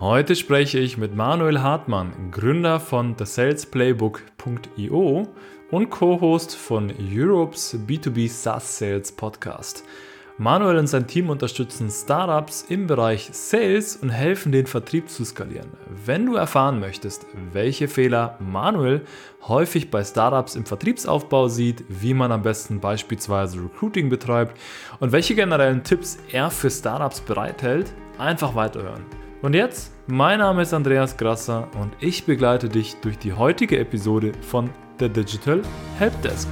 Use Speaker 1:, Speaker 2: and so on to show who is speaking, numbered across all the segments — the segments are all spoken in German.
Speaker 1: Heute spreche ich mit Manuel Hartmann, Gründer von thesalesplaybook.io und Co-Host von Europe's B2B SaaS Sales Podcast. Manuel und sein Team unterstützen Startups im Bereich Sales und helfen den Vertrieb zu skalieren. Wenn du erfahren möchtest, welche Fehler Manuel häufig bei Startups im Vertriebsaufbau sieht, wie man am besten beispielsweise Recruiting betreibt und welche generellen Tipps er für Startups bereithält, einfach weiterhören. Und jetzt, mein Name ist Andreas Grasser und ich begleite dich durch die heutige Episode von The Digital Helpdesk.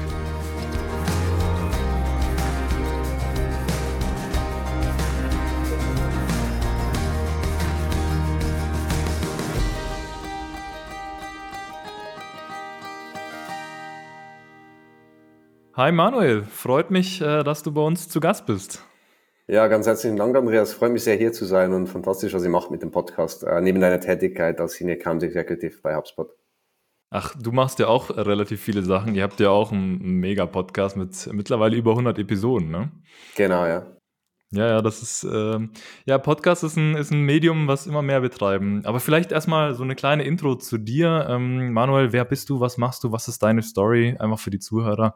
Speaker 1: Hi Manuel, freut mich, äh, dass du bei uns zu Gast bist.
Speaker 2: Ja, ganz herzlichen Dank, Andreas. Freue mich sehr, hier zu sein und fantastisch, was ihr macht mit dem Podcast, äh, neben deiner Tätigkeit als Senior Account Executive bei HubSpot.
Speaker 1: Ach, du machst ja auch relativ viele Sachen. Ihr habt ja auch einen Mega-Podcast mit mittlerweile über 100 Episoden, ne?
Speaker 2: Genau, ja.
Speaker 1: Ja, ja, das ist, äh, ja, Podcast ist ein, ist ein Medium, was immer mehr betreiben. Aber vielleicht erstmal so eine kleine Intro zu dir. Ähm, Manuel, wer bist du? Was machst du? Was ist deine Story? Einfach für die Zuhörer.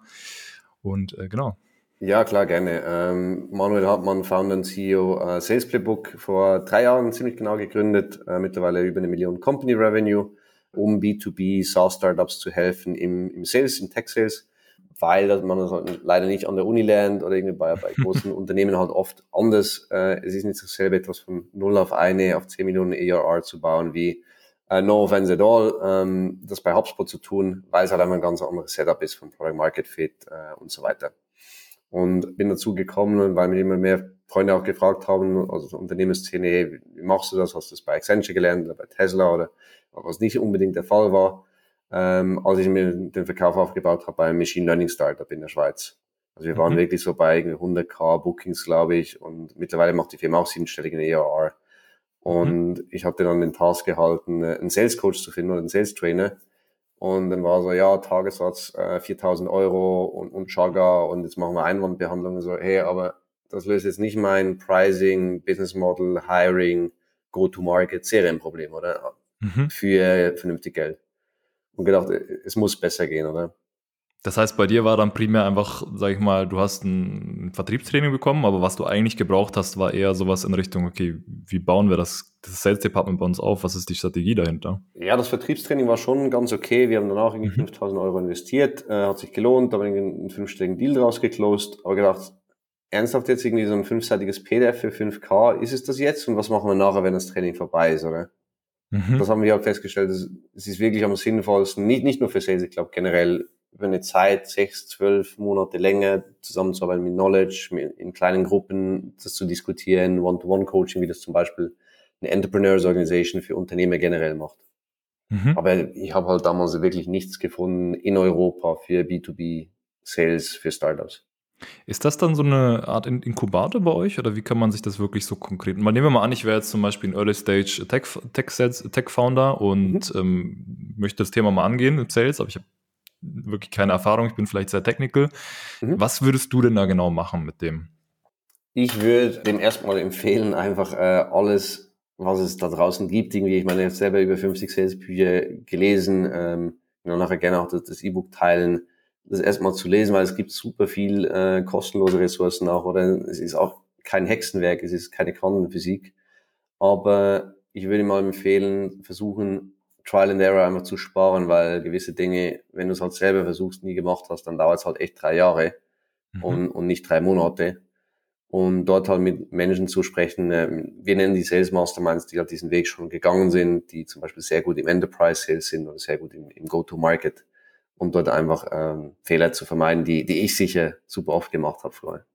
Speaker 1: Und äh, genau.
Speaker 2: Ja, klar, gerne. Ähm, Manuel Hartmann, Founder und CEO äh, Sales Playbook, vor drei Jahren ziemlich genau gegründet, äh, mittlerweile über eine Million Company Revenue, um B2B SaaS-Startups zu helfen im, im Sales, im Tech-Sales, weil man das halt leider nicht an der Uni lernt oder irgendwie bei, bei großen Unternehmen halt oft anders. Äh, es ist nicht dasselbe, etwas von 0 auf eine, auf 10 Millionen ERR zu bauen, wie uh, no offense at all, ähm, das bei HubSpot zu tun, weil es halt einfach ein ganz anderes Setup ist von Product Market Fit äh, und so weiter. Und bin dazu gekommen, weil mich immer mehr Freunde auch gefragt haben, also Unternehmensszene, hey, wie machst du das? Hast du das bei Accenture gelernt oder bei Tesla oder was nicht unbedingt der Fall war, ähm, als ich mir den Verkauf aufgebaut habe bei einem Machine Learning Startup in der Schweiz. Also wir waren mhm. wirklich so bei 100k Bookings, glaube ich, und mittlerweile macht die Firma auch siebenstelligen ERR. Und mhm. ich hatte dann den Task gehalten, einen Sales Coach zu finden oder einen Sales Trainer, und dann war so, ja, Tagessatz äh, 4000 Euro und, und Jogger und jetzt machen wir Einwandbehandlung. Und so, hey, aber das löst jetzt nicht mein Pricing, Business Model, Hiring, Go-to-Market, Serienproblem, oder? Mhm. Für vernünftig Geld. Und gedacht, es muss besser gehen, oder?
Speaker 1: Das heißt, bei dir war dann primär einfach, sag ich mal, du hast ein Vertriebstraining bekommen, aber was du eigentlich gebraucht hast, war eher sowas in Richtung, okay, wie bauen wir das, das Sales Department bei uns auf? Was ist die Strategie dahinter?
Speaker 2: Ja, das Vertriebstraining war schon ganz okay. Wir haben dann auch irgendwie mhm. 5000 Euro investiert, äh, hat sich gelohnt, da haben wir einen fünfstelligen Deal draus geclosed, aber gedacht, ernsthaft jetzt irgendwie so ein fünfseitiges PDF für 5K, ist es das jetzt? Und was machen wir nachher, wenn das Training vorbei ist, oder? Mhm. Das haben wir auch festgestellt, es ist wirklich am sinnvollsten, nicht, nicht nur für Sales, ich glaube generell über eine Zeit, sechs, zwölf Monate länger zusammenzuarbeiten mit Knowledge, in kleinen Gruppen das zu diskutieren, One-to-One-Coaching, wie das zum Beispiel eine Entrepreneurs Organisation für Unternehmer generell macht. Mhm. Aber ich habe halt damals wirklich nichts gefunden in Europa für B2B Sales für Startups.
Speaker 1: Ist das dann so eine Art Inkubator bei euch oder wie kann man sich das wirklich so konkret? Mal nehmen wir mal an, ich wäre jetzt zum Beispiel ein Early Stage Tech, Tech, Tech Founder und mhm. ähm, möchte das Thema mal angehen in Sales, aber ich habe wirklich keine Erfahrung, ich bin vielleicht sehr technical. Mhm. Was würdest du denn da genau machen mit dem?
Speaker 2: Ich würde dem erstmal empfehlen, einfach äh, alles, was es da draußen gibt, irgendwie, ich meine, ich habe selber über 50 Salesbücher gelesen, ähm, und nachher gerne auch das E-Book teilen, das erstmal zu lesen, weil es gibt super viel äh, kostenlose Ressourcen auch, oder es ist auch kein Hexenwerk, es ist keine Quantenphysik, aber ich würde mal empfehlen, versuchen, Trial and Error einfach zu sparen, weil gewisse Dinge, wenn du es halt selber versuchst, nie gemacht hast, dann dauert es halt echt drei Jahre mhm. und, und nicht drei Monate. Und dort halt mit Menschen zu sprechen, äh, wir nennen die Sales Masterminds, die halt diesen Weg schon gegangen sind, die zum Beispiel sehr gut im Enterprise Sales sind oder sehr gut im, im Go-to-Market und dort einfach ähm, Fehler zu vermeiden, die, die ich sicher super oft gemacht habe früher.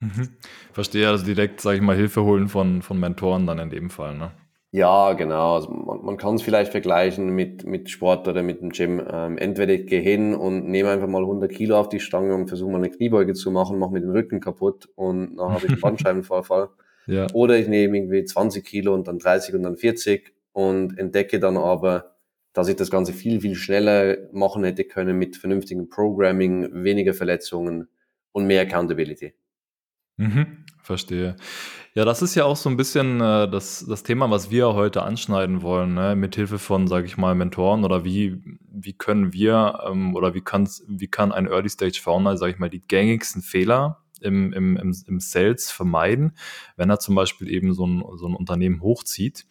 Speaker 1: Mhm. Verstehe, also direkt, sage ich mal, Hilfe holen von, von Mentoren dann in dem Fall, ne?
Speaker 2: Ja, genau. Also man, man kann es vielleicht vergleichen mit, mit Sport oder mit dem Gym. Ähm, entweder ich gehe hin und nehme einfach mal 100 Kilo auf die Stange und versuche mal eine Kniebeuge zu machen, mache mir den Rücken kaputt und dann habe ich einen Bandscheibenvorfall. ja. Oder ich nehme irgendwie 20 Kilo und dann 30 und dann 40 und entdecke dann aber, dass ich das Ganze viel, viel schneller machen hätte können mit vernünftigem Programming, weniger Verletzungen und mehr Accountability.
Speaker 1: Mhm, verstehe. Ja, das ist ja auch so ein bisschen äh, das, das Thema, was wir heute anschneiden wollen, ne? mithilfe von, sage ich mal, Mentoren oder wie, wie können wir ähm, oder wie, kann's, wie kann ein Early Stage Founder, sage ich mal, die gängigsten Fehler im, im, im, im Sales vermeiden, wenn er zum Beispiel eben so ein, so ein Unternehmen hochzieht.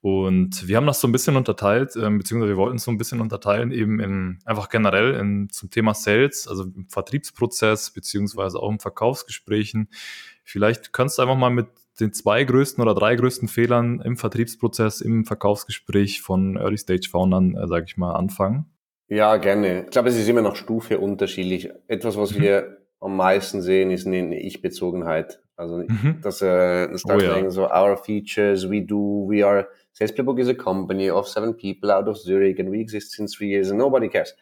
Speaker 1: Und wir haben das so ein bisschen unterteilt, ähm, beziehungsweise wir wollten es so ein bisschen unterteilen, eben in einfach generell in, zum Thema Sales, also im Vertriebsprozess, beziehungsweise auch im Verkaufsgesprächen. Vielleicht kannst du einfach mal mit den zwei größten oder drei größten Fehlern im Vertriebsprozess, im Verkaufsgespräch von Early Stage Foundern, äh, sage ich mal, anfangen.
Speaker 2: Ja, gerne. Ich glaube, es ist immer nach Stufe unterschiedlich. Etwas, was mhm. wir am meisten sehen, ist eine Ich-Bezogenheit. Also, mhm. dass äh, Start oh, ja. so, our features, we do, we are, Sales Playbook is a company of seven people out of Zurich and we exist since three years and nobody cares.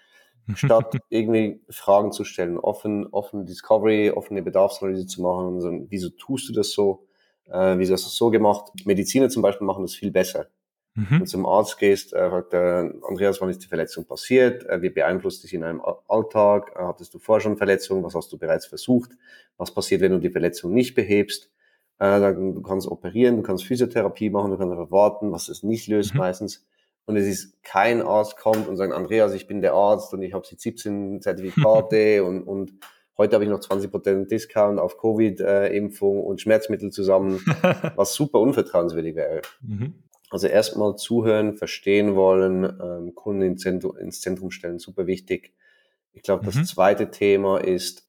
Speaker 2: Statt irgendwie Fragen zu stellen, offen, offen Discovery, offene Bedarfsanalyse zu machen und so, wieso tust du das so? Äh, wieso hast du das so gemacht? Mediziner zum Beispiel machen das viel besser. Mhm. Wenn du zum Arzt gehst, äh, fragt der Andreas, wann ist die Verletzung passiert? Äh, wie beeinflusst dich in einem Alltag? Äh, hattest du vorher schon Verletzungen? Was hast du bereits versucht? Was passiert, wenn du die Verletzung nicht behebst? Äh, du kannst operieren, du kannst Physiotherapie machen, du kannst warten, was das nicht löst mhm. meistens. Und es ist kein Arzt kommt und sagt, Andreas, ich bin der Arzt und ich habe 17 Zertifikate und, und heute habe ich noch 20% Discount auf Covid-Impfung und Schmerzmittel zusammen, was super unvertrauenswürdig wäre. Mhm. Also erstmal zuhören, verstehen wollen, ähm, Kunden ins Zentrum, ins Zentrum stellen, super wichtig. Ich glaube, das mhm. zweite Thema ist,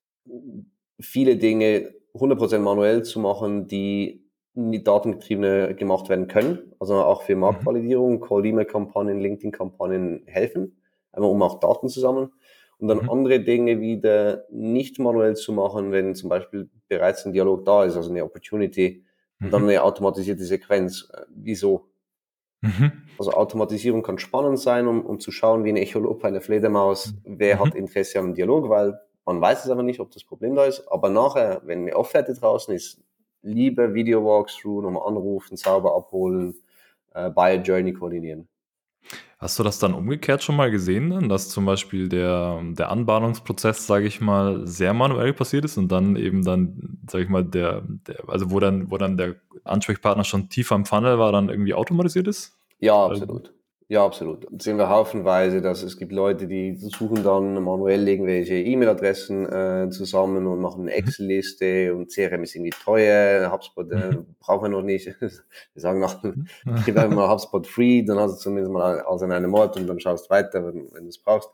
Speaker 2: viele Dinge 100% manuell zu machen, die die datengetriebene gemacht werden können. Also auch für mhm. Marktvalidierung, Call-E-Mail-Kampagnen, LinkedIn-Kampagnen helfen, einfach um auch Daten zu sammeln. Und dann mhm. andere Dinge wieder nicht manuell zu machen, wenn zum Beispiel bereits ein Dialog da ist, also eine Opportunity, und dann mhm. eine automatisierte Sequenz. Äh, wieso? Mhm. Also Automatisierung kann spannend sein, um, um zu schauen, wie ein Echolot bei einer Fledermaus, wer mhm. hat Interesse am Dialog, weil man weiß es aber nicht, ob das Problem da ist. Aber nachher, wenn eine Offerte draußen ist, lieber Video Walkthrough, nochmal anrufen, sauber abholen, äh, Buyer Journey koordinieren.
Speaker 1: Hast du das dann umgekehrt schon mal gesehen, dass zum Beispiel der, der Anbahnungsprozess, sage ich mal, sehr manuell passiert ist und dann eben dann, sage ich mal, der, der, also wo dann, wo dann der Ansprechpartner schon tiefer im Funnel war, dann irgendwie automatisiert ist?
Speaker 2: Ja, absolut. Ja, absolut. Das sehen wir haufenweise, dass es gibt Leute, die suchen dann manuell irgendwelche E-Mail-Adressen äh, zusammen und machen eine mhm. Excel-Liste und CRM ist irgendwie teuer, HubSpot äh, mhm. brauchen wir noch nicht. wir sagen noch, mhm. gib einfach mal HubSpot free, dann hast du zumindest mal alles an einem Ort und dann schaust weiter, wenn, wenn du es brauchst.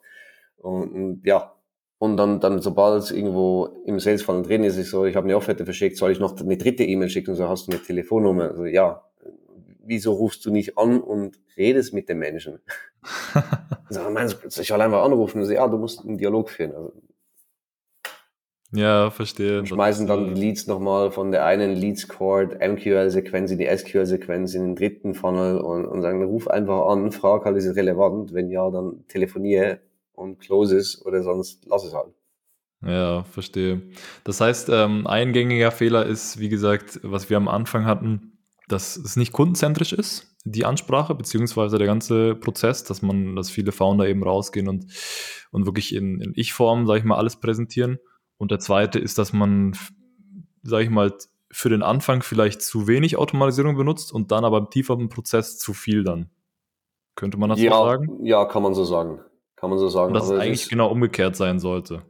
Speaker 2: Und, und, ja, und dann, dann sobald es irgendwo im Sales-Funnel drin ist, ist so, ich habe eine Offerte verschickt, soll ich noch eine dritte E-Mail schicken, so hast du eine Telefonnummer. Also ja, wieso rufst du nicht an und redest mit den Menschen? also, meinst, ich soll einfach anrufen und sagen, ja, du musst einen Dialog führen. Also,
Speaker 1: ja, verstehe.
Speaker 2: Schmeißen dann die Leads nochmal von der einen Lead Squad, MQL-Sequenz in die SQL-Sequenz in den dritten Funnel und, und sagen, ruf einfach an, frag halt, ist es relevant? Wenn ja, dann telefoniere und close es oder sonst lass es halt.
Speaker 1: Ja, verstehe. Das heißt, ähm, ein gängiger Fehler ist, wie gesagt, was wir am Anfang hatten, dass es nicht kundenzentrisch ist, die Ansprache, beziehungsweise der ganze Prozess, dass man, dass viele Founder eben rausgehen und, und wirklich in, in Ich-Form, sage ich mal, alles präsentieren. Und der zweite ist, dass man, sage ich mal, für den Anfang vielleicht zu wenig Automatisierung benutzt und dann aber im tieferen Prozess zu viel dann. Könnte man das
Speaker 2: ja,
Speaker 1: so sagen?
Speaker 2: Ja, kann man so sagen. Kann man so sagen. Und
Speaker 1: dass es eigentlich genau umgekehrt sein sollte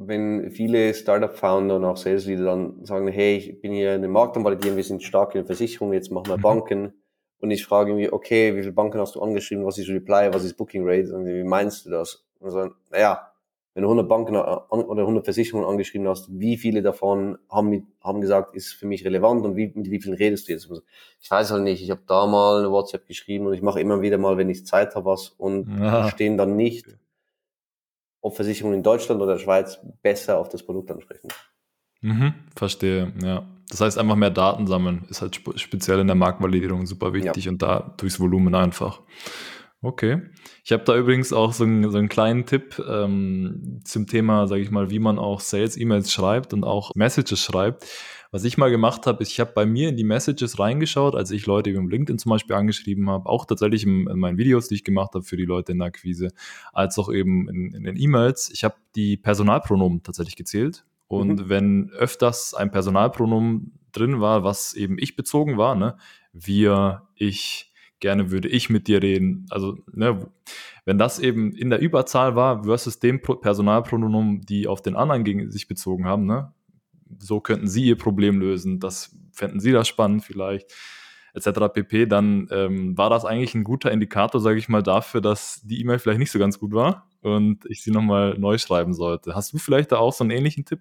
Speaker 2: wenn viele Startup-Founder und auch Sales-Leader dann sagen, hey, ich bin hier in den Markt am Validieren, wir sind stark in der Versicherung, jetzt machen wir mhm. Banken. Und ich frage irgendwie, okay, wie viele Banken hast du angeschrieben, was ist Reply, was ist Booking Rate, und wie meinst du das? Und so, naja, wenn du 100 Banken oder 100 Versicherungen angeschrieben hast, wie viele davon haben, mit, haben gesagt, ist für mich relevant und wie, mit wie vielen redest du jetzt? Ich weiß halt nicht, ich habe da mal eine WhatsApp geschrieben und ich mache immer wieder mal, wenn ich Zeit habe, was und ja. stehen dann nicht ob Versicherungen in Deutschland oder der Schweiz besser auf das Produkt ansprechen.
Speaker 1: Mhm, verstehe, ja. Das heißt, einfach mehr Daten sammeln ist halt speziell in der Marktvalidierung super wichtig ja. und da durchs Volumen einfach. Okay. Ich habe da übrigens auch so einen, so einen kleinen Tipp ähm, zum Thema, sage ich mal, wie man auch Sales-E-Mails schreibt und auch Messages schreibt. Was ich mal gemacht habe, ist, ich habe bei mir in die Messages reingeschaut, als ich Leute über LinkedIn zum Beispiel angeschrieben habe, auch tatsächlich in, in, meinen Videos, die ich gemacht habe für die Leute in der Akquise, als auch eben in, in den E-Mails. Ich habe die Personalpronomen tatsächlich gezählt. Und mhm. wenn öfters ein Personalpronomen drin war, was eben ich bezogen war, ne? Wir, ich, gerne würde ich mit dir reden. Also, ne, wenn das eben in der Überzahl war versus dem Personalpronomen, die auf den anderen gegen sich bezogen haben, ne? So könnten sie ihr Problem lösen, das fänden sie das spannend vielleicht etc. pp., dann ähm, war das eigentlich ein guter Indikator, sage ich mal, dafür, dass die E-Mail vielleicht nicht so ganz gut war und ich sie nochmal neu schreiben sollte. Hast du vielleicht da auch so einen ähnlichen Tipp?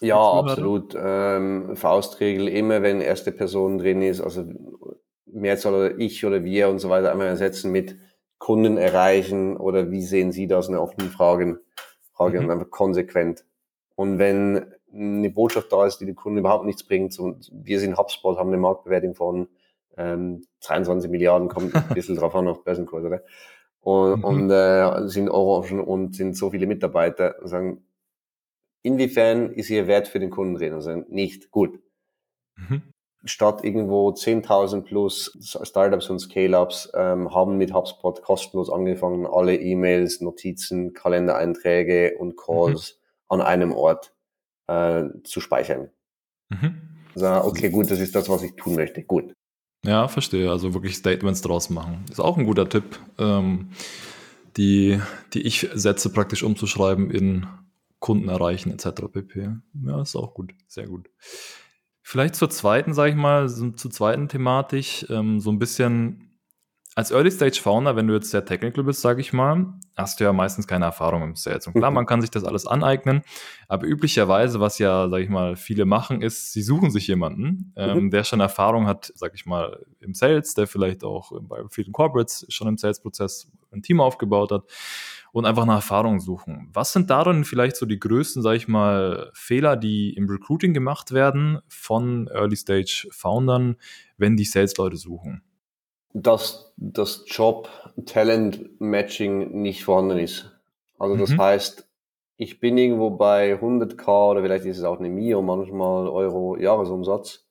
Speaker 2: Ja, absolut. Ähm, Faustregel, immer wenn erste Person drin ist, also Mehrzahl oder ich oder wir und so weiter, einmal ersetzen mit Kunden erreichen oder wie sehen Sie das, eine offene Frage, Frage mhm. und einfach konsequent. Und wenn eine Botschaft da ist, die den Kunden überhaupt nichts bringt, und wir sind HubSpot, haben eine Marktbewertung von ähm, 23 Milliarden, kommt ein bisschen drauf an auf Börsenkurs, oder? Und, mhm. und äh, sind Orangen und sind so viele Mitarbeiter und sagen, inwiefern ist ihr Wert für den Kunden drin? Und sagen, nicht gut. Mhm. Statt irgendwo 10.000 plus Startups und Scale-Ups ähm, haben mit HubSpot kostenlos angefangen, alle E-Mails, Notizen, Kalendereinträge und Calls mhm. an einem Ort äh, zu speichern. Mhm. Also, okay, gut, das ist das, was ich tun möchte. Gut.
Speaker 1: Ja, verstehe. Also wirklich Statements draus machen. Ist auch ein guter Tipp, ähm, die, die ich setze, praktisch umzuschreiben in Kunden erreichen etc. pp. Ja, ist auch gut. Sehr gut. Vielleicht zur zweiten, sage ich mal, zur zweiten Thematik, ähm, so ein bisschen als Early Stage Founder, wenn du jetzt sehr technical bist, sage ich mal, hast du ja meistens keine Erfahrung im Sales. Und klar, man kann sich das alles aneignen, aber üblicherweise, was ja, sage ich mal, viele machen, ist, sie suchen sich jemanden, ähm, mhm. der schon Erfahrung hat, sage ich mal, im Sales, der vielleicht auch bei vielen Corporates schon im Sales-Prozess ein Team aufgebaut hat und einfach nach Erfahrung suchen. Was sind darin vielleicht so die größten, sage ich mal, Fehler, die im Recruiting gemacht werden von Early Stage Foundern, wenn die Sales-Leute suchen?
Speaker 2: Dass das Job-Talent-Matching nicht vorhanden ist. Also das mhm. heißt, ich bin irgendwo bei 100k oder vielleicht ist es auch eine Mio, manchmal Euro Jahresumsatz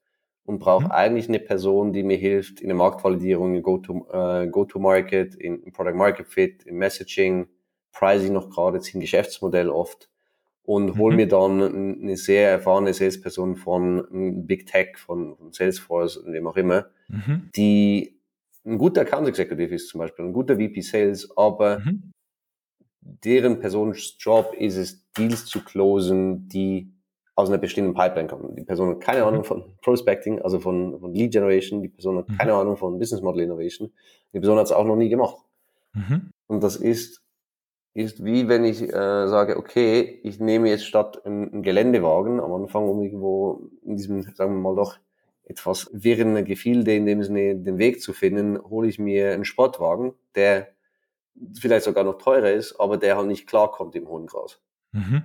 Speaker 2: und brauche mhm. eigentlich eine Person, die mir hilft in der Marktvalidierung, in Go-to-Market, uh, Go in, in Product Market Fit, in Messaging, Pricing noch gerade, jetzt im Geschäftsmodell oft und mhm. hol mir dann eine sehr erfahrene Salesperson von Big Tech, von, von Salesforce und wem auch immer, mhm. die ein guter Account Executive ist zum Beispiel, ein guter VP Sales, aber mhm. deren Personenjob ist es, Deals zu closen, die aus einer bestehenden Pipeline kommen. Die Person hat keine mhm. Ahnung von Prospecting, also von, von Lead Generation, die Person hat mhm. keine Ahnung von Business Model Innovation, die Person hat es auch noch nie gemacht. Mhm. Und das ist, ist wie wenn ich äh, sage, okay, ich nehme jetzt statt einen Geländewagen am Anfang, um irgendwo in diesem, sagen wir mal doch, etwas wirren Gefilde, in dem Sinne den Weg zu finden, hole ich mir einen Sportwagen, der vielleicht sogar noch teurer ist, aber der halt nicht klarkommt im hohen Gras. Mhm.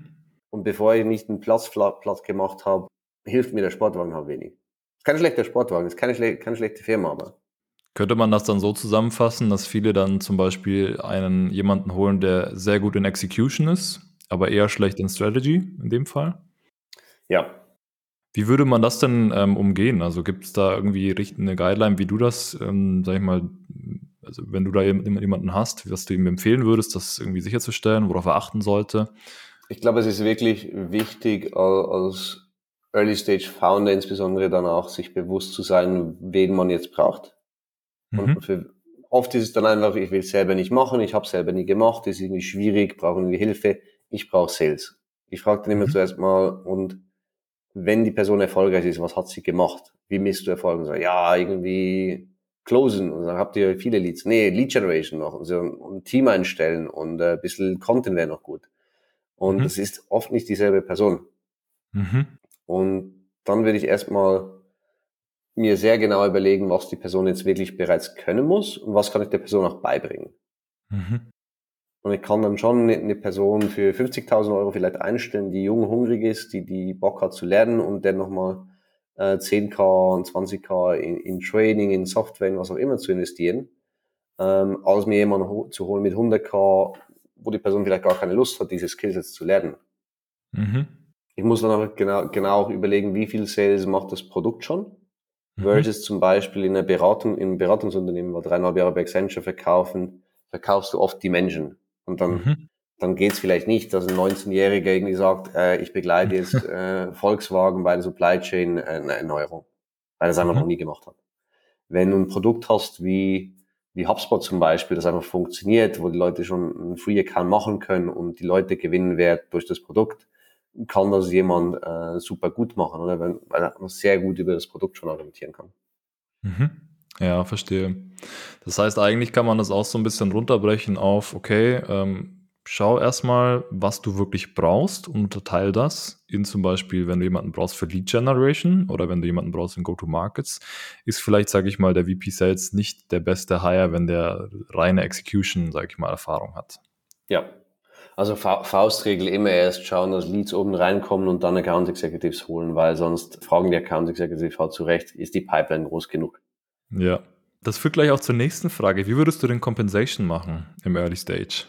Speaker 2: Und bevor ich nicht einen Platz platt gemacht habe, hilft mir der Sportwagen halt wenig. Ist kein schlechter Sportwagen, ist keine, schle keine schlechte Firma, aber.
Speaker 1: Könnte man das dann so zusammenfassen, dass viele dann zum Beispiel einen jemanden holen, der sehr gut in Execution ist, aber eher schlecht in Strategy in dem Fall?
Speaker 2: Ja,
Speaker 1: wie würde man das denn ähm, umgehen? Also gibt es da irgendwie eine Guideline, wie du das, ähm, sag ich mal, also wenn du da jemanden hast, was du ihm empfehlen würdest, das irgendwie sicherzustellen, worauf er achten sollte?
Speaker 2: Ich glaube, es ist wirklich wichtig, als Early Stage Founder insbesondere dann auch sich bewusst zu sein, wen man jetzt braucht. Mhm. Für, oft ist es dann einfach, ich will es selber nicht machen, ich habe es selber nie gemacht, ist irgendwie schwierig, brauche irgendwie Hilfe, ich brauche Sales. Ich frage dann immer mhm. zuerst mal und wenn die Person erfolgreich ist, was hat sie gemacht? Wie misst du Erfolg? Und so, ja, irgendwie closen. Und dann habt ihr viele Leads. Nee, Lead Generation noch. Und, so, ein Team einstellen und äh, ein bisschen Content wäre noch gut. Und mhm. das ist oft nicht dieselbe Person. Mhm. Und dann würde ich erstmal mir sehr genau überlegen, was die Person jetzt wirklich bereits können muss und was kann ich der Person auch beibringen. Mhm. Und ich kann dann schon eine Person für 50.000 Euro vielleicht einstellen, die jung, hungrig ist, die, die Bock hat zu lernen und dann nochmal äh, 10k und 20k in, in Training, in Software, in was auch immer zu investieren, ähm, als mir jemanden zu holen mit 100k, wo die Person vielleicht gar keine Lust hat, diese Skills zu lernen. Mhm. Ich muss dann auch genau, genau überlegen, wie viel Sales macht das Produkt schon, mhm. versus zum Beispiel in einer Beratung, in einem Beratungsunternehmen, wo dreieinhalb Jahre bei Accenture verkaufen, verkaufst du oft die Menschen. Und dann, mhm. dann geht's vielleicht nicht, dass ein 19-Jähriger irgendwie sagt, äh, ich begleite jetzt äh, Volkswagen bei der Supply Chain äh, Erneuerung. weil er es einfach mhm. noch nie gemacht hat. Wenn du ein Produkt hast wie, wie HubSpot zum Beispiel, das einfach funktioniert, wo die Leute schon einen Free Account machen können und die Leute gewinnen Wert durch das Produkt, kann das jemand äh, super gut machen, oder? Weil, weil er sehr gut über das Produkt schon argumentieren kann.
Speaker 1: Mhm. Ja, verstehe. Das heißt, eigentlich kann man das auch so ein bisschen runterbrechen auf, okay, ähm, schau erstmal, was du wirklich brauchst und unterteile das in zum Beispiel, wenn du jemanden brauchst für Lead Generation oder wenn du jemanden brauchst in Go-to-Markets, ist vielleicht, sage ich mal, der VP Sales nicht der beste Hire, wenn der reine Execution, sage ich mal, Erfahrung hat.
Speaker 2: Ja, also Faustregel immer erst schauen, dass Leads oben reinkommen und dann Account Executives holen, weil sonst fragen die Account Executives halt zu Recht, ist die Pipeline groß genug?
Speaker 1: Ja, das führt gleich auch zur nächsten Frage. Wie würdest du den Compensation machen im Early Stage?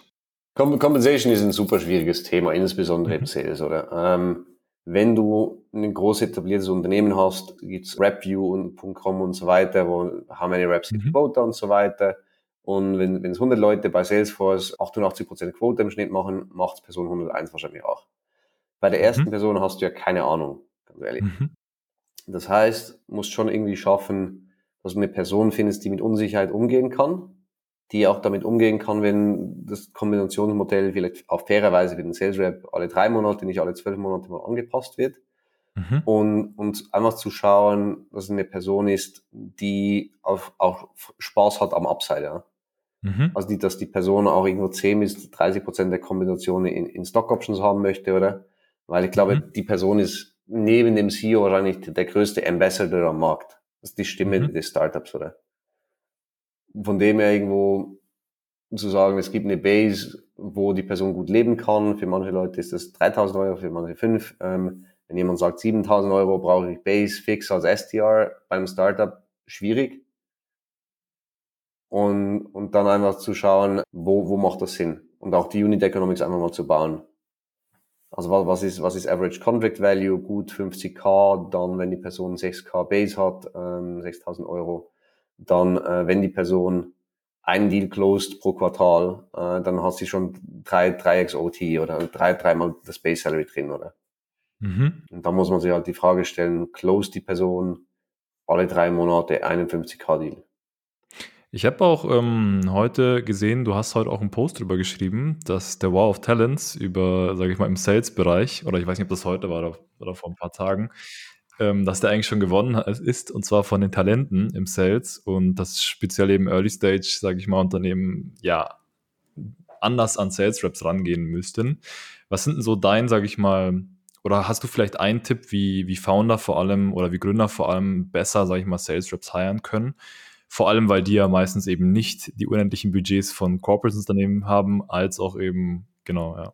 Speaker 2: Compensation ist ein super schwieriges Thema, insbesondere mhm. im Sales, oder? Ähm, wenn du ein groß etabliertes Unternehmen hast, gibt's Rapview und .com und so weiter, wo how many reps mhm. Quota und so weiter. Und wenn, wenn es 100 Leute bei Salesforce 88% Quote im Schnitt machen, macht's Person 101 wahrscheinlich auch. Bei der ersten mhm. Person hast du ja keine Ahnung, ganz ehrlich. Mhm. Das heißt, musst schon irgendwie schaffen, dass du eine Person findest, die mit Unsicherheit umgehen kann die auch damit umgehen kann, wenn das Kombinationsmodell vielleicht auf faire Weise für den Sales Rep alle drei Monate, nicht alle zwölf Monate mal angepasst wird. Mhm. Und, und einfach zu schauen, dass es eine Person ist, die auf, auch Spaß hat am Upside. Ja. Mhm. Also die, dass die Person auch irgendwo 10 bis 30 Prozent der Kombinationen in, in Stock Options haben möchte, oder? Weil ich glaube, mhm. die Person ist neben dem CEO wahrscheinlich der größte Ambassador am Markt. Das ist die Stimme mhm. des Startups, oder? von dem her irgendwo zu sagen, es gibt eine Base, wo die Person gut leben kann. Für manche Leute ist das 3000 Euro, für manche 5. Ähm, wenn jemand sagt 7000 Euro brauche ich Base fix als STR beim Startup, schwierig. Und, und dann einfach zu schauen, wo, wo macht das Sinn? Und auch die Unit Economics einfach mal zu bauen. Also was ist, was ist Average Contract Value? Gut 50k, dann wenn die Person 6k Base hat, ähm, 6000 Euro dann, äh, wenn die Person einen Deal closed pro Quartal, äh, dann hat sie schon drei, drei x OT oder drei, dreimal das Base Salary drin, oder? Mhm. Und da muss man sich halt die Frage stellen, closed die Person alle drei Monate 51k Deal?
Speaker 1: Ich habe auch ähm, heute gesehen, du hast heute auch einen Post drüber geschrieben, dass der War of Talents über, sage ich mal, im Sales-Bereich, oder ich weiß nicht, ob das heute war oder, oder vor ein paar Tagen, ähm, dass der eigentlich schon gewonnen ist, und zwar von den Talenten im Sales und das speziell eben Early Stage, sage ich mal, Unternehmen, ja, anders an Sales Reps rangehen müssten. Was sind denn so dein, sage ich mal, oder hast du vielleicht einen Tipp, wie, wie Founder vor allem oder wie Gründer vor allem besser, sage ich mal, Sales Reps hiren können? Vor allem, weil die ja meistens eben nicht die unendlichen Budgets von Corporate-Unternehmen haben, als auch eben, genau, ja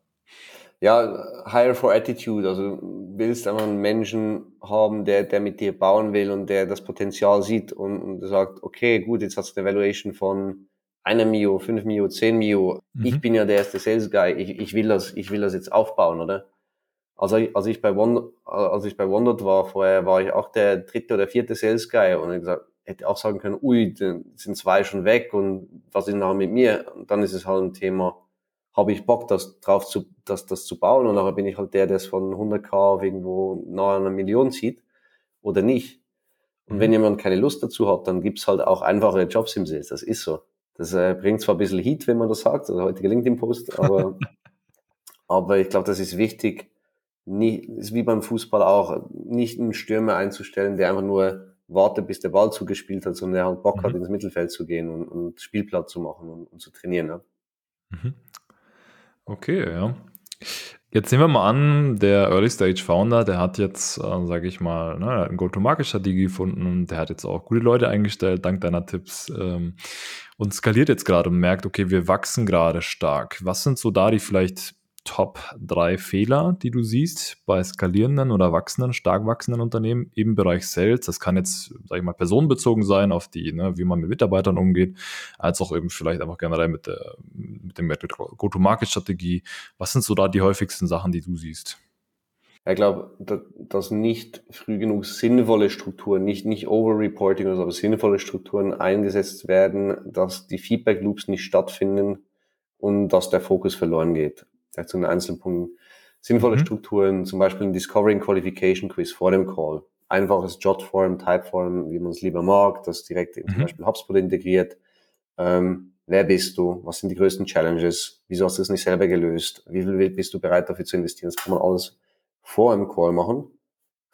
Speaker 2: ja, hire for attitude, also willst einfach einen Menschen haben, der, der mit dir bauen will und der das Potenzial sieht und, und sagt, okay, gut, jetzt hast du eine Valuation von einer Mio, fünf Mio, zehn Mio. Mhm. Ich bin ja der erste Sales Guy. Ich, ich will das, ich will das jetzt aufbauen, oder? Also als ich bei One, als ich bei OneDot war, vorher war ich auch der dritte oder vierte Sales Guy und ich gesagt, hätte auch sagen können, ui, sind zwei schon weg und was ist nachher mit mir? Und dann ist es halt ein Thema, habe ich Bock, das drauf zu, das, das zu bauen und nachher bin ich halt der, der es von 100k auf irgendwo nahe einer Million zieht oder nicht. Und mhm. wenn jemand keine Lust dazu hat, dann gibt's halt auch einfache Jobs im Sales. Das ist so. Das äh, bringt zwar ein bisschen Heat, wenn man das sagt, also heutige LinkedIn-Post, aber, aber ich glaube, das ist wichtig, nicht, ist wie beim Fußball auch, nicht einen Stürmer einzustellen, der einfach nur wartet, bis der Ball zugespielt hat, sondern der halt Bock mhm. hat, ins Mittelfeld zu gehen und, und Spielplatz zu machen und, und zu trainieren. Ja.
Speaker 1: Mhm. Okay, ja. Jetzt nehmen wir mal an, der Early Stage Founder, der hat jetzt, äh, sage ich mal, ne, eine Go-to-Market-Strategie gefunden, der hat jetzt auch gute Leute eingestellt, dank deiner Tipps, ähm, und skaliert jetzt gerade und merkt, okay, wir wachsen gerade stark. Was sind so da die vielleicht Top 3 Fehler, die du siehst bei skalierenden oder wachsenden, stark wachsenden Unternehmen im Bereich Sales? Das kann jetzt, sage ich mal, personenbezogen sein, auf die, ne, wie man mit Mitarbeitern umgeht, als auch eben vielleicht einfach generell mit, der, mit dem Go-to-Market-Strategie. Was sind so da die häufigsten Sachen, die du siehst?
Speaker 2: Ich glaube, dass nicht früh genug sinnvolle Strukturen, nicht, nicht Overreporting oder aber sinnvolle Strukturen eingesetzt werden, dass die Feedback Loops nicht stattfinden und dass der Fokus verloren geht zu den einzelnen Punkten. Sinnvolle mhm. Strukturen, zum Beispiel ein Discovering Qualification Quiz vor dem Call. einfaches Jotform, Typeform, wie man es lieber mag, das direkt in mhm. zum Beispiel HubSpot integriert. Ähm, wer bist du? Was sind die größten Challenges? Wieso hast du es nicht selber gelöst? Wie viel bist du bereit dafür zu investieren? Das kann man alles vor einem Call machen.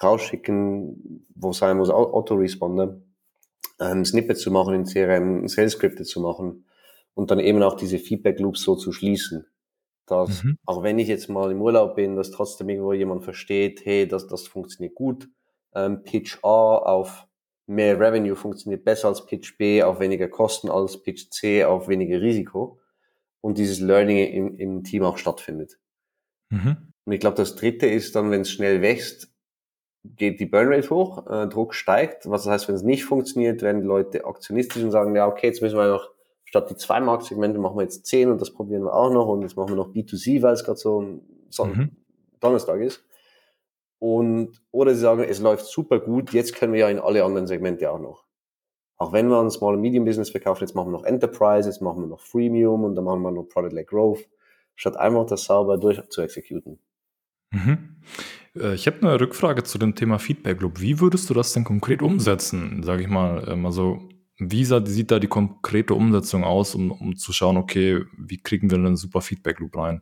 Speaker 2: Rausschicken, wo sein muss, Autoresponder, ähm, Snippet zu machen in CRM, Sales Scripte zu machen und dann eben auch diese Feedback Loops so zu schließen dass mhm. auch wenn ich jetzt mal im Urlaub bin, dass trotzdem irgendwo jemand versteht, hey, das, das funktioniert gut. Ähm, Pitch A auf mehr Revenue funktioniert besser als Pitch B, auf weniger Kosten als Pitch C, auf weniger Risiko. Und dieses Learning im, im Team auch stattfindet. Mhm. Und ich glaube, das dritte ist dann, wenn es schnell wächst, geht die Burnrate hoch, äh, Druck steigt. Was das heißt, wenn es nicht funktioniert, werden die Leute aktionistisch und sagen, ja, okay, jetzt müssen wir noch statt die zwei Marktsegmente machen wir jetzt zehn und das probieren wir auch noch und jetzt machen wir noch B2C, weil es gerade so ein mhm. Donnerstag ist. Und, oder sie sagen, es läuft super gut, jetzt können wir ja in alle anderen Segmente auch noch. Auch wenn wir ein Small and Medium Business verkaufen, jetzt machen wir noch Enterprise, jetzt machen wir noch Freemium und dann machen wir noch Product-led Growth, statt einfach das sauber durch zu exekuten.
Speaker 1: Mhm. Äh, ich habe eine Rückfrage zu dem Thema Feedback Loop. Wie würdest du das denn konkret umsetzen? Sage ich mal, also wie sieht da die konkrete Umsetzung aus, um, um zu schauen, okay, wie kriegen wir einen super Feedback Loop rein?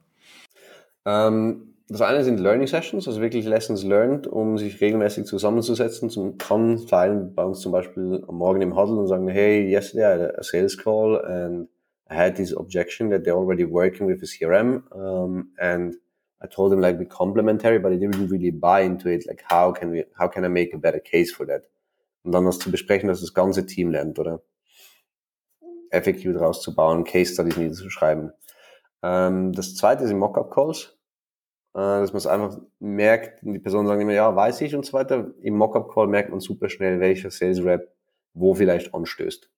Speaker 2: Ähm, das eine sind Learning Sessions, also wirklich Lessons learned, um sich regelmäßig zusammenzusetzen. Zum, kann sein bei uns zum Beispiel am Morgen im Huddle und sagen, hey, yesterday I had a sales call and I had this objection that they're already working with a CRM um, and I told them like we're complementary, but I didn't really buy into it. Like how can we, how can I make a better case for that? Und dann das zu besprechen, dass das ganze Team lernt, oder? FAQ daraus zu bauen, Case Studies niederzuschreiben. Ähm, das zweite sind Mockup-Calls, äh, dass man es einfach merkt, die Personen sagen immer, ja, weiß ich und so weiter. Im Mockup-Call merkt man super schnell, welcher Sales Rep wo vielleicht anstößt.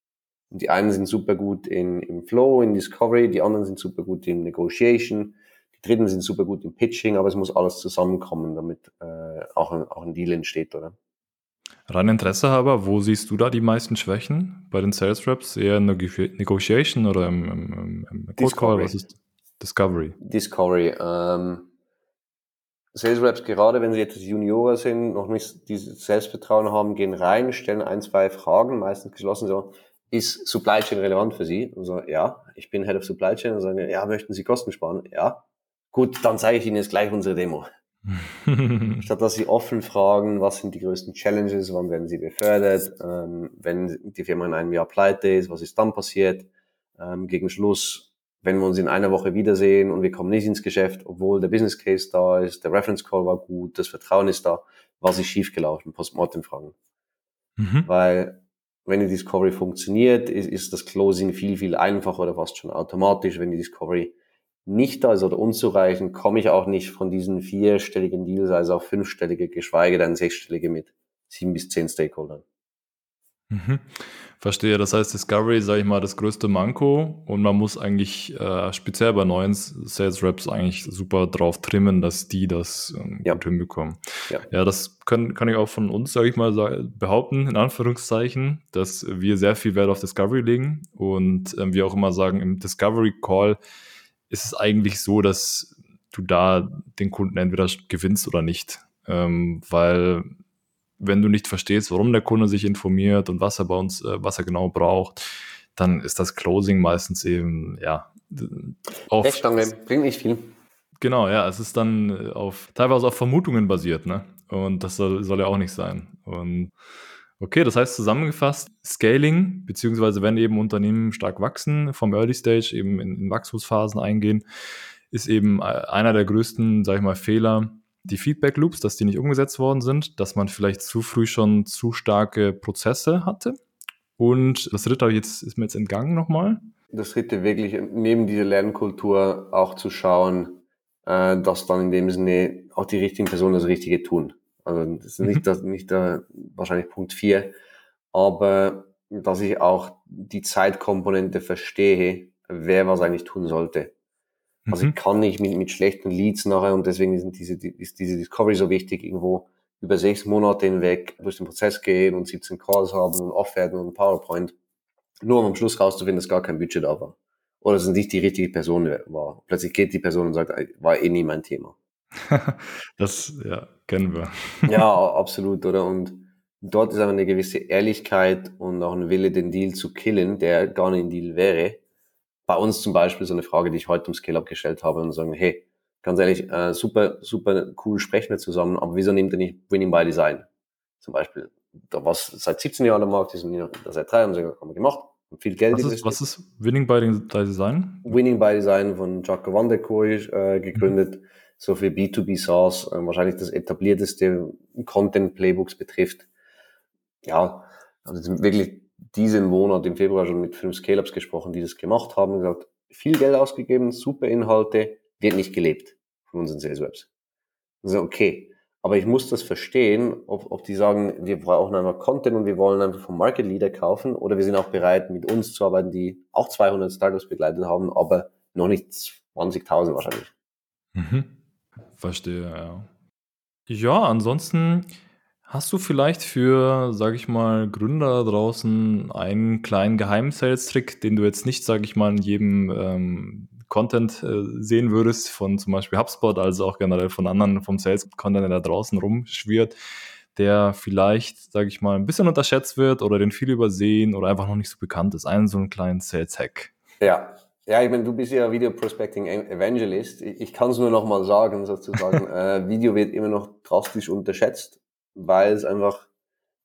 Speaker 2: Und die einen sind super gut in, im Flow, in Discovery, die anderen sind super gut in Negotiation, die dritten sind super gut im Pitching, aber es muss alles zusammenkommen, damit äh, auch, ein, auch ein Deal entsteht, oder?
Speaker 1: Rein Interesse halber, wo siehst du da die meisten Schwächen bei den Sales Reps? Eher in der Negotiation oder im, im, im Code Call? Was ist Discovery?
Speaker 2: Discovery. Ähm, Sales Reps, gerade wenn sie jetzt Juniorer sind, noch nicht dieses Selbstvertrauen haben, gehen rein, stellen ein, zwei Fragen, meistens geschlossen so, ist Supply Chain relevant für Sie? Und so, ja, ich bin Head of Supply Chain und sagen, ja, möchten Sie Kosten sparen? Ja. Gut, dann zeige ich Ihnen jetzt gleich unsere Demo. Statt dass sie offen fragen, was sind die größten Challenges, wann werden sie befördert, ähm, wenn die Firma in einem Jahr pleite ist, was ist dann passiert, ähm, gegen Schluss, wenn wir uns in einer Woche wiedersehen und wir kommen nicht ins Geschäft, obwohl der Business Case da ist, der Reference Call war gut, das Vertrauen ist da, was ist schiefgelaufen, Postmortem fragen. Mhm. Weil wenn die Discovery funktioniert, ist, ist das Closing viel, viel einfacher oder fast schon automatisch, wenn die Discovery nicht da ist oder unzureichend, komme ich auch nicht von diesen vierstelligen Deals, also auf fünfstellige, geschweige denn sechsstellige mit sieben bis zehn Stakeholdern.
Speaker 1: Mhm. Verstehe. Das heißt, Discovery, sage ich mal, das größte Manko und man muss eigentlich äh, speziell bei neuen Sales Reps eigentlich super drauf trimmen, dass die das ähm, ja. gut hinbekommen. Ja. ja, das können, kann ich auch von uns, sage ich mal, behaupten, in Anführungszeichen, dass wir sehr viel Wert auf Discovery legen und äh, wir auch immer sagen, im Discovery Call ist es eigentlich so, dass du da den Kunden entweder gewinnst oder nicht. Ähm, weil wenn du nicht verstehst, warum der Kunde sich informiert und was er bei uns, äh, was er genau braucht, dann ist das Closing meistens eben, ja,
Speaker 2: auf. Stange, bringt nicht viel.
Speaker 1: Genau, ja, es ist dann auf, teilweise auf Vermutungen basiert, ne? Und das soll, soll ja auch nicht sein. Und Okay, das heißt zusammengefasst, Scaling, beziehungsweise wenn eben Unternehmen stark wachsen, vom Early Stage eben in, in Wachstumsphasen eingehen, ist eben äh, einer der größten, sag ich mal, Fehler, die Feedback Loops, dass die nicht umgesetzt worden sind, dass man vielleicht zu früh schon zu starke Prozesse hatte. Und das dritte jetzt, ist mir jetzt entgangen nochmal.
Speaker 2: Das dritte wirklich neben dieser Lernkultur auch zu schauen, äh, dass dann in dem Sinne auch die richtigen Personen das Richtige tun. Also das ist nicht, mhm. der, nicht der, wahrscheinlich Punkt vier, aber dass ich auch die Zeitkomponente verstehe, wer was eigentlich tun sollte. Also mhm. ich kann nicht mit, mit schlechten Leads nachher und deswegen sind diese, ist diese Discovery so wichtig, irgendwo über sechs Monate hinweg durch den Prozess gehen und 17 Calls haben und Offerten und PowerPoint, nur um am Schluss rauszufinden, dass gar kein Budget da war. Oder dass es nicht die richtige Person war. Plötzlich geht die Person und sagt, war eh nie mein Thema.
Speaker 1: das, ja, kennen wir.
Speaker 2: ja, absolut, oder? Und Dort ist aber eine gewisse Ehrlichkeit und auch ein Wille, den Deal zu killen, der gar nicht ein Deal wäre. Bei uns zum Beispiel so eine Frage, die ich heute im Scale-Up gestellt habe und sagen, hey, ganz ehrlich, äh, super, super cool sprechen wir zusammen, aber wieso nimmt ihr nicht Winning by Design? Zum Beispiel, da war es seit 17 Jahren am Markt, die sind da seit drei, haben sie haben wir gemacht, haben viel Geld
Speaker 1: was ist, was ist Winning by Design?
Speaker 2: Winning by Design von Jacques Van der Kooi äh, gegründet, mhm. So für B2B SaaS, äh, wahrscheinlich das etablierteste Content Playbooks betrifft ja, also wirklich diesen Monat im Februar schon mit fünf Scale-Ups gesprochen, die das gemacht haben, gesagt, viel Geld ausgegeben, super Inhalte, wird nicht gelebt von unseren Sales Reps. Also okay, aber ich muss das verstehen, ob, ob die sagen, wir brauchen einfach Content und wir wollen einfach vom Market Leader kaufen oder wir sind auch bereit, mit uns zu arbeiten, die auch 200 Startups begleitet haben, aber noch nicht 20.000 wahrscheinlich.
Speaker 1: Mhm. Verstehe, ja. Ja, ansonsten Hast du vielleicht für, sage ich mal, Gründer draußen einen kleinen Geheim-Sales-Trick, den du jetzt nicht, sage ich mal, in jedem ähm, Content äh, sehen würdest, von zum Beispiel HubSpot, also auch generell von anderen, vom Sales-Content, der da draußen rumschwirrt, der vielleicht, sage ich mal, ein bisschen unterschätzt wird oder den viele übersehen oder einfach noch nicht so bekannt ist? Einen so einen kleinen Sales-Hack.
Speaker 2: Ja, ja, ich meine, du bist ja Video Prospecting Evangelist. Ich, kann es nur noch mal sagen, sozusagen, äh, Video wird immer noch drastisch unterschätzt weil es einfach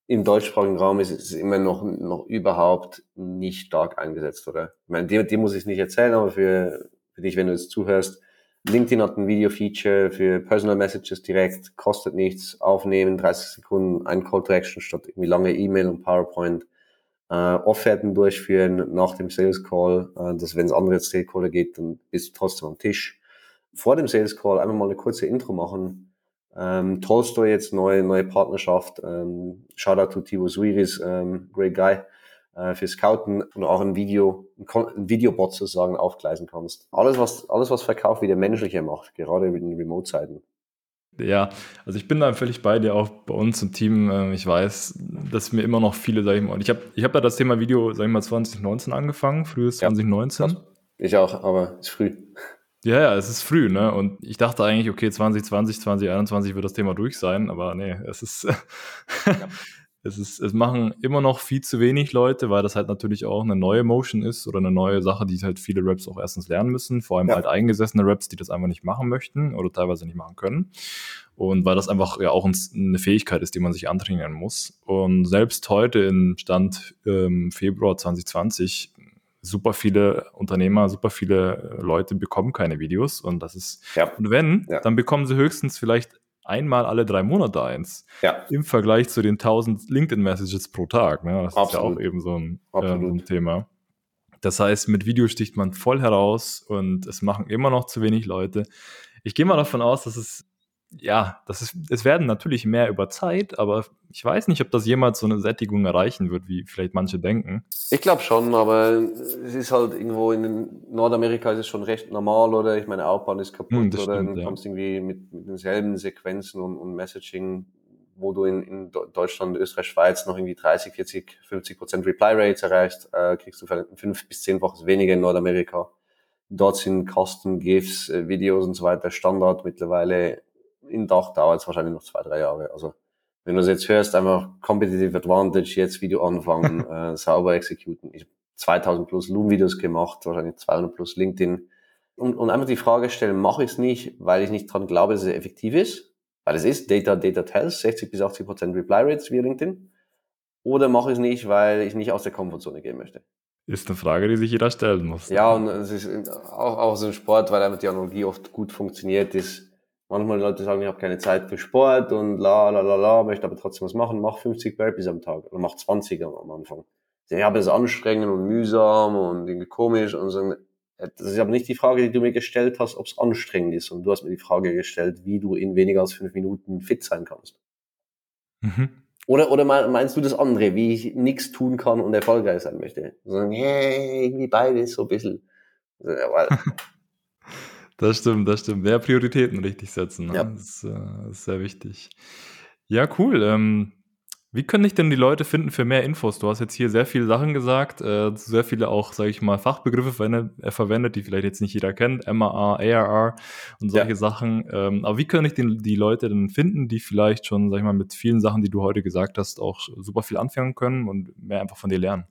Speaker 2: im deutschsprachigen Raum ist, ist es immer noch, noch überhaupt nicht stark eingesetzt, oder? Ich meine, dir, dir muss ich es nicht erzählen, aber für, für dich, wenn du jetzt zuhörst, LinkedIn hat ein Video-Feature für Personal Messages direkt, kostet nichts, aufnehmen, 30 Sekunden, ein Call to Action statt irgendwie lange E-Mail und PowerPoint, äh, Offerten durchführen nach dem Sales Call, äh, dass wenn es andere Stakeholder geht, dann bist du trotzdem am Tisch. Vor dem Sales Call einfach mal eine kurze Intro machen, ähm, Tolstoy jetzt neue, neue Partnerschaft. Ähm, Shoutout to Tivo Suiris, ähm, great guy, äh, für Scouten und auch ein Video, ein Videobot sozusagen aufgleisen kannst. Alles, was, alles, was Verkauf wieder menschlicher macht, gerade in den Remote-Zeiten.
Speaker 1: Ja, also ich bin da völlig bei dir, auch bei uns im Team. Äh, ich weiß, dass mir immer noch viele, sag ich mal, und ich habe ich hab ja das Thema Video, sag ich mal, 2019 angefangen, frühes 2019. Ja,
Speaker 2: ich auch, aber ist früh.
Speaker 1: Ja, ja, es ist früh, ne? Und ich dachte eigentlich, okay, 2020, 2021 wird das Thema durch sein, aber nee, es ist, ja. es ist, es machen immer noch viel zu wenig Leute, weil das halt natürlich auch eine neue Motion ist oder eine neue Sache, die halt viele Raps auch erstens lernen müssen, vor allem ja. halt eingesessene Raps, die das einfach nicht machen möchten oder teilweise nicht machen können. Und weil das einfach ja auch eine Fähigkeit ist, die man sich antrainieren muss. Und selbst heute im Stand ähm, Februar 2020 super viele Unternehmer, super viele Leute bekommen keine Videos und das ist, ja. und wenn, ja. dann bekommen sie höchstens vielleicht einmal alle drei Monate eins. Ja. Im Vergleich zu den 1000 LinkedIn-Messages pro Tag. Ne? Das Absolut. ist ja auch eben so ein, äh, so ein Thema. Das heißt, mit Video sticht man voll heraus und es machen immer noch zu wenig Leute. Ich gehe mal davon aus, dass es ja, das ist, es werden natürlich mehr über Zeit, aber ich weiß nicht, ob das jemals so eine Sättigung erreichen wird, wie vielleicht manche denken.
Speaker 2: Ich glaube schon, aber es ist halt irgendwo in Nordamerika ist es schon recht normal, oder? Ich meine, Autobahn ist kaputt, hm, oder? Stimmt, dann ja. kommst irgendwie mit, mit denselben Sequenzen und, und Messaging, wo du in, in Deutschland, Österreich, Schweiz noch irgendwie 30, 40, 50 Prozent Reply Rates erreichst, äh, kriegst du vielleicht fünf bis zehnfaches weniger in Nordamerika. Dort sind Custom GIFs, äh, Videos und so weiter Standard mittlerweile in Dach dauert es wahrscheinlich noch zwei, drei Jahre. Also wenn du es jetzt hörst, einfach Competitive Advantage, jetzt Video anfangen, äh, sauber exekuten. Ich habe 2000 plus Loom-Videos gemacht, wahrscheinlich 200 plus LinkedIn. Und, und einfach die Frage stellen, mache ich es nicht, weil ich nicht dran glaube, dass es effektiv ist, weil es ist Data, Data Tells, 60 bis 80 Prozent Reply Rates via LinkedIn. Oder mache ich es nicht, weil ich nicht aus der Komfortzone gehen möchte.
Speaker 1: Ist eine Frage, die sich jeder stellen muss.
Speaker 2: Ja, und es ist auch, auch so ein Sport, weil einfach die Analogie oft gut funktioniert, ist, Manchmal die Leute sagen, ich habe keine Zeit für Sport und la la la la, möchte aber trotzdem was machen, mach 50 Burpees am Tag oder mach 20 am Anfang. Ich habe es anstrengend und mühsam und irgendwie komisch und so. Das ist aber nicht die Frage, die du mir gestellt hast, ob es anstrengend ist. Und du hast mir die Frage gestellt, wie du in weniger als fünf Minuten fit sein kannst. Mhm. Oder, oder meinst du das andere, wie ich nichts tun kann und erfolgreich sein möchte? Sagen, hey, irgendwie beides so ein bisschen. Weil,
Speaker 1: Das stimmt, das stimmt. Mehr Prioritäten richtig setzen. Ne? Ja. Das, ist, äh, ist, sehr wichtig. Ja, cool. Ähm, Wie können dich denn die Leute finden für mehr Infos? Du hast jetzt hier sehr viele Sachen gesagt, äh, sehr viele auch, sage ich mal, Fachbegriffe verwendet, äh, verwendet, die vielleicht jetzt nicht jeder kennt, MAR, ARR und solche ja. Sachen. Ähm, aber wie können dich die, die Leute denn finden, die vielleicht schon, sag ich mal, mit vielen Sachen, die du heute gesagt hast, auch super viel anfangen können und mehr einfach von dir lernen?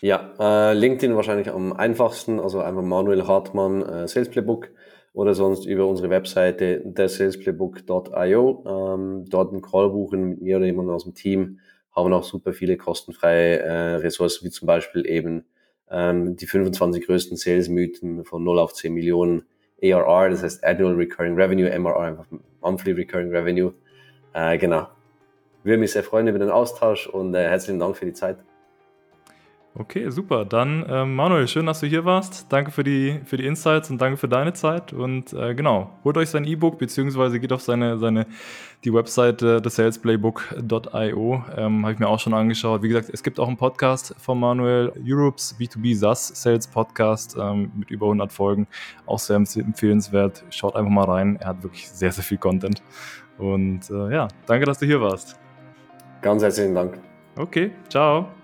Speaker 2: Ja, äh, LinkedIn wahrscheinlich am einfachsten, also einfach Manuel Hartmann äh, Sales Playbook oder sonst über unsere Webseite thesalesplaybook.io. Ähm, dort ein Call buchen mit mir oder jemandem aus dem Team. Haben auch super viele kostenfreie äh, Ressourcen, wie zum Beispiel eben ähm, die 25 größten Sales-Mythen von 0 auf 10 Millionen ARR, das heißt Annual Recurring Revenue, MRR, einfach Monthly Recurring Revenue. Äh, genau. Würde mich sehr freuen über den Austausch und äh, herzlichen Dank für die Zeit.
Speaker 1: Okay, super. Dann, äh, Manuel, schön, dass du hier warst. Danke für die, für die Insights und danke für deine Zeit. Und äh, genau, holt euch sein E-Book, beziehungsweise geht auf seine, seine, die Webseite thesalesplaybook.io. Ähm, Habe ich mir auch schon angeschaut. Wie gesagt, es gibt auch einen Podcast von Manuel, Europe's B2B SaaS Sales Podcast ähm, mit über 100 Folgen. Auch sehr empfehlenswert. Schaut einfach mal rein. Er hat wirklich sehr, sehr viel Content. Und äh, ja, danke, dass du hier warst.
Speaker 2: Ganz herzlichen Dank.
Speaker 1: Okay, ciao.